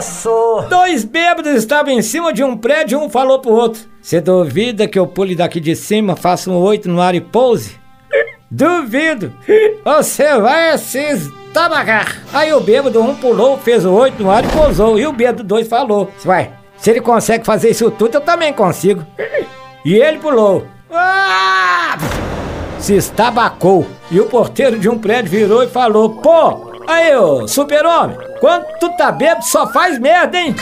Osso! Dois bêbados estavam em cima de um prédio e um falou pro outro: Você duvida que eu pule daqui de cima, faça um oito no ar e pouse? Duvido! Você vai se estabacar! Aí o bêbado um pulou, fez o oito no ar e pousou. E o bêbado dois falou: Vai, se ele consegue fazer isso tudo, eu também consigo. E ele pulou. Ah! Se estabacou. E o porteiro de um prédio virou e falou: Pô, aí, ô super-homem, quando tu tá bêbado só faz merda, hein?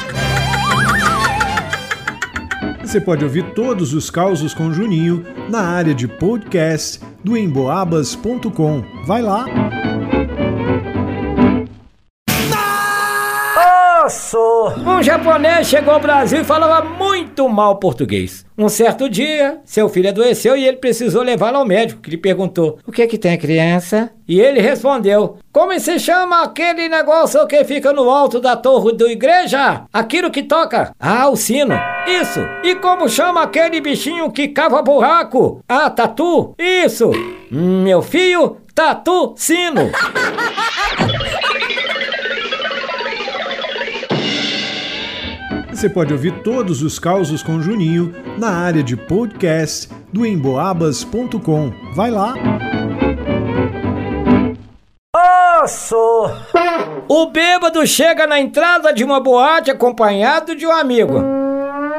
Você pode ouvir todos os causos com Juninho na área de podcast do emboabas.com. Vai lá! Um japonês chegou ao Brasil e falava muito mal português. Um certo dia, seu filho adoeceu e ele precisou levá-lo ao médico, que lhe perguntou: O que é que tem, criança? E ele respondeu: Como se chama aquele negócio que fica no alto da torre da igreja? Aquilo que toca? Ah, o sino. Isso. E como chama aquele bichinho que cava buraco? Ah, tatu? Isso. Meu filho, tatu sino. Você pode ouvir todos os causos com Juninho na área de podcast do emboabas.com. Vai lá! Osso! O bêbado chega na entrada de uma boate acompanhado de um amigo.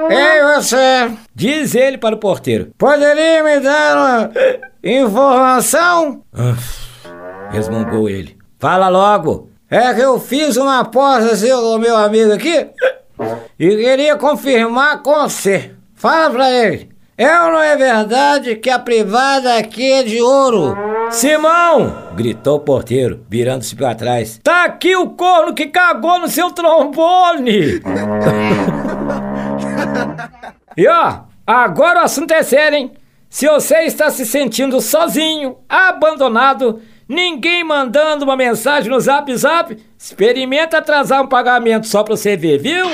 Ei, você! Diz ele para o porteiro. Poderia me dar uma informação? resmungou ele. Fala logo. É que eu fiz uma aposta assim, com o meu amigo aqui e queria confirmar com você. Fala pra ele. É ou não é verdade que a privada aqui é de ouro? Simão! gritou o porteiro, virando-se para trás. Tá aqui o corno que cagou no seu trombone! e ó, agora o assunto é sério, hein? Se você está se sentindo sozinho, abandonado, ninguém mandando uma mensagem no zap zap, experimenta atrasar um pagamento só pra você ver, viu?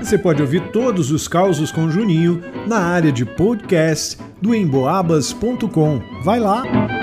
Você pode ouvir todos os causos com Juninho na área de podcast do emboabas.com. Vai lá!